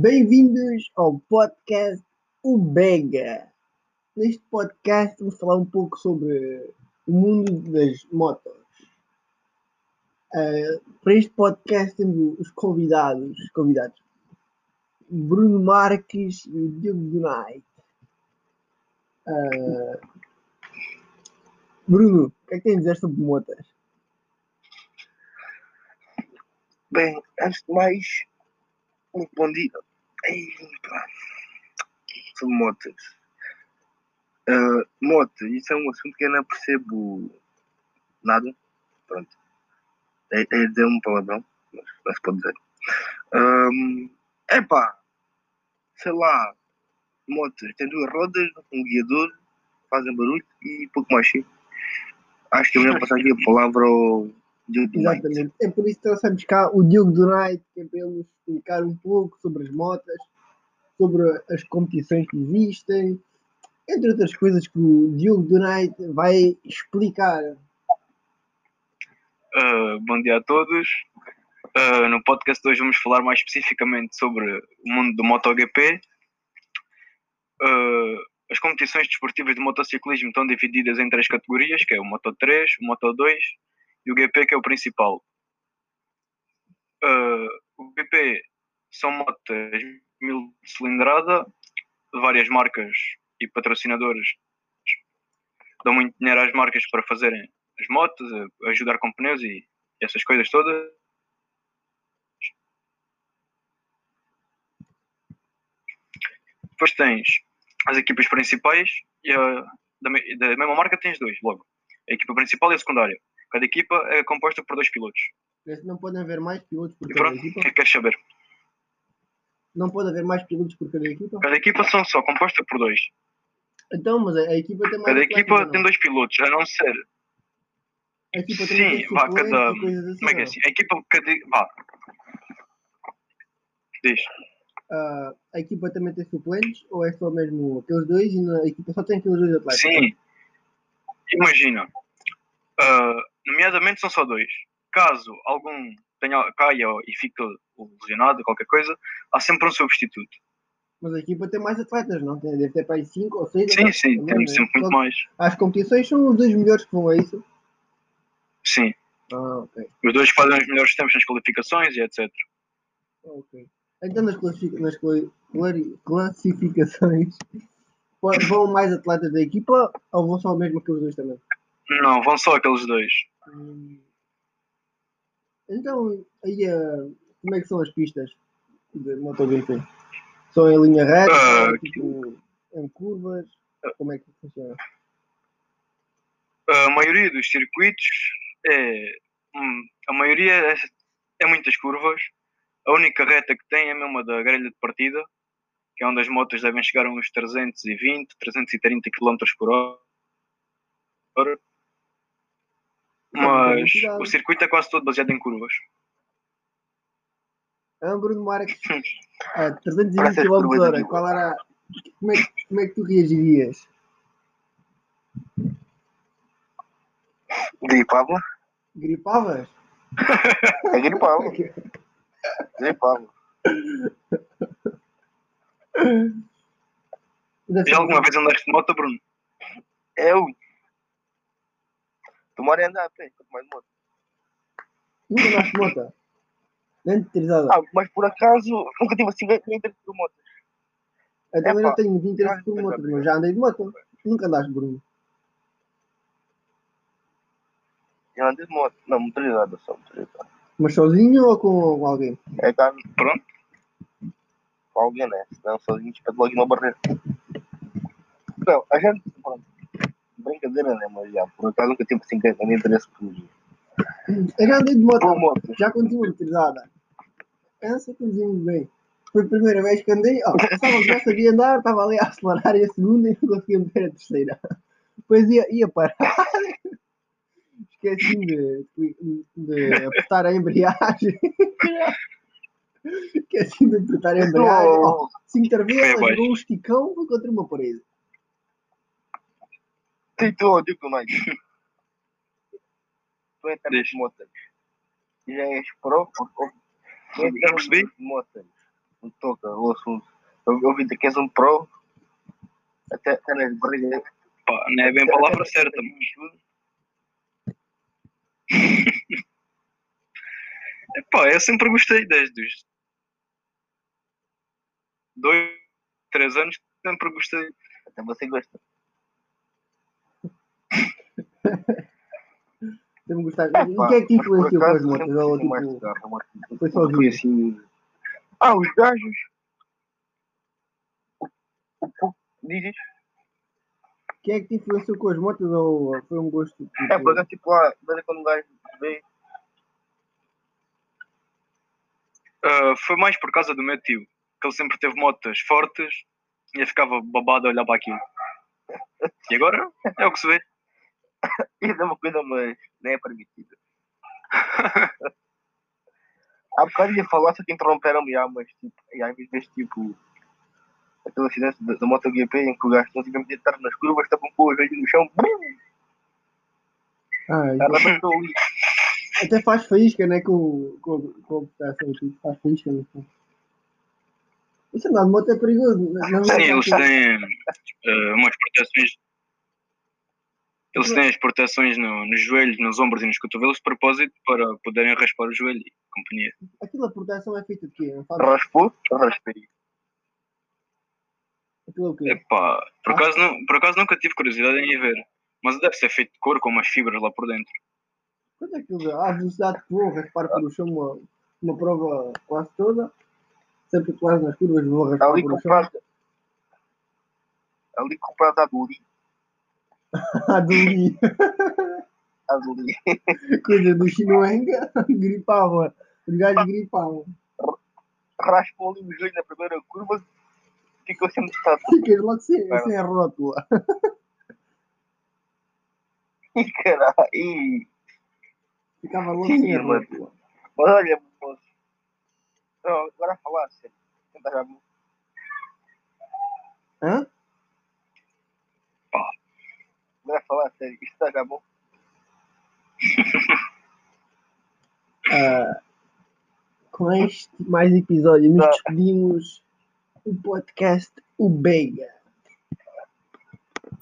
Bem-vindos ao podcast O Bega. Neste podcast vamos falar um pouco sobre o mundo das motos. Uh, para este podcast temos os convidados, convidados Bruno Marques e o Diogo Dunai. Uh, Bruno, o que é que tens a dizer sobre motas? Bem, antes de mais, muito bom dia. Sobre motas. Uh, moto, isso é um assunto que eu não percebo nada. Pronto. É, é dizer um palavrão, mas não se pode dizer. Um, epá, sei lá, motos, tem duas rodas, um guiador, fazem barulho e pouco mais sim. Acho que é melhor passar aqui a palavra ao Diogo Exatamente. É por isso que trouxemos cá o Diogo do Night, que é para ele nos explicar um pouco sobre as motas, sobre as competições que existem, entre outras coisas que o Diogo do Night vai explicar. Uh, bom dia a todos. Uh, no podcast de hoje vamos falar mais especificamente sobre o mundo do MotoGP. Uh, as competições desportivas de motociclismo estão divididas em três categorias, que é o Moto 3, o Moto 2 e o GP, que é o principal. Uh, o GP são motas mil cilindrada, várias marcas e patrocinadores dão muito dinheiro às marcas para fazerem as motos, ajudar com pneus e essas coisas todas. Depois tens as equipas principais e a, da, da, mesma marca tens dois, logo. A equipa principal e a secundária. Cada equipa é composta por dois pilotos. Não podem haver mais pilotos por E cada pronto, o equipa? que é que queres saber? Não pode haver mais pilotos por cada equipa? Cada equipa são só composta por dois. Então, mas a, a equipa tem mais Cada equipa não? tem dois pilotos, a não ser. A equipa também Sim, tem vá, cada. assim, Como é que é ou assim? A equipa. Cada, vá. Diz. Ah, a equipa também tem suplentes ou é só mesmo aqueles dois e na equipa só tem aqueles dois atletas? Sim. Imagina. ah, nomeadamente são só dois. Caso algum tenha, caia e fique lesionado, qualquer coisa, há sempre um substituto. Mas a equipa tem mais atletas, não? Tem, deve ter para aí 5 ou 6 Sim, sim, temos sempre muito mais. As competições são os dois melhores que vão a isso. Sim. Ah, ok. Os dois fazem os melhores tempos nas qualificações e etc. ok. Então nas, classific- nas classificações vão mais atletas da equipa ou vão só mesmo aqueles dois também? Não, vão só aqueles dois. Hum. Então, aí ah, como é que são as pistas de MotoGP? São em linha reta, ou, tipo, em curvas? Como é que funciona? A maioria dos circuitos é. hum, A maioria é, é muitas curvas. A única reta que tem é mesmo a da grelha de partida, que é onde as motos devem chegar a uns 320, 330 km por hora. Mas o circuito é quase todo baseado em curvas. Ah, Bruno Marques, a 320 Parece as km hora, qual era. Como é, que- como é que tu reagirias? Gripava? Gripavas? É gripava. Gripava. Já alguma vez andaste de moto, Bruno? Eu. Tomara andar a pé, quanto mais moto. Nunca andaste de moto? Nem de trisada. Ah, mas por acaso, nunca tive assim nem interesse por moto. Eu também não tenho de interesse por moto, mas já andei de moto. Nunca andaste, Bruno. Já andei de moto. Não, motorizada só, motorizada. Mas sozinho ou com alguém? É cá, Pronto. com alguém, né? Senão sozinho espeta logo uma barreira. Não, a gente. Brincadeira, né? Mas já, por acaso nunca tive assim grande interesse por, Eu já andei de moto. moto. Já conduzi motorizada. Eu sei conduzir muito bem. Foi a primeira vez que andei. Ó, pensava que já sabia andar, estava ali a acelerar e a segunda e não conseguia meter a terceira. Depois ia, ia parar. Esqueci de, de, de apertar a embreagem. Esqueci de apertar a embreagem. Ó, cinco abaixo. levou um esticão contra uma parede. Sim, tu, digo mais. Tu Diz. de moto. Já és pro? ou- ou- Não toca o assunto. Eu, eu vi que és um pro, até, até nas brigas. Pá, não é bem a palavra certa, mas. Epá, eu sempre gostei desde os dois, três anos, sempre gostei. Até você gosta. Sempre gostava. E o que é que te influenciou com as motas? Ou, tipo, foi só Foi vir? assim. Ah, os gajos. Dizes? Quem é que te influenciou com as motas ou foi um gosto? Tipo, É, por acaso, tipo, lá, quando o gajo vê, Ah, foi mais por causa do meu tio, que ele sempre teve motas fortes e eu ficava babado a olhar para aquilo. E agora é o que se vê. isso é uma coisa, mas não é permitida. Há bocado ia falar, só que interromperam-me, já, mas tipo, e às vezes, tipo, aquele acidente da, da MotoGP em que o gajo não tinha de estar nas curvas, estavam com o joelho no chão, bum, Ah, até faz faísca, né? Com, com, com a proteção, tipo, faz faísca. Né? Isso andar de moto é perigoso. Na Sim, verdade, eles tipo, têm ah, umas proteções. Eles têm as proteções no- nos joelhos, nos ombros e nos cotovelos de propósito para poderem raspar o joelho e companhia. Aquilo a proteção é feita de quê? Raspou, raspei. Aquilo é o quê? Epá, por acaso, não, por acaso nunca tive curiosidade em ir ver. Mas deve ser feito de couro com umas fibras lá por dentro. Quanto é aquilo? A velocidade que vou raspar por o chão uma, uma prova quase toda. Sempre quase nas curvas vou raspar Ali por o chão. Ali comprado a Duli. A Duli, A Duli. coisa do Chinoenga, gripava. Os gajos gripavam. Raspou ali o joelho na primeira curva. Ficou sempre estado. Ficas logo sem, sem a rótula. Ih, caralho. Ficava logo Sim, sem a rótula. Mas olha, moço. Não, agora falar a sério. Tenta já bom. Hã? Agora a falar a sério. Isto está já bom. Ah, com este mais episódio, nos Tá. despedimos o podcast O Bega.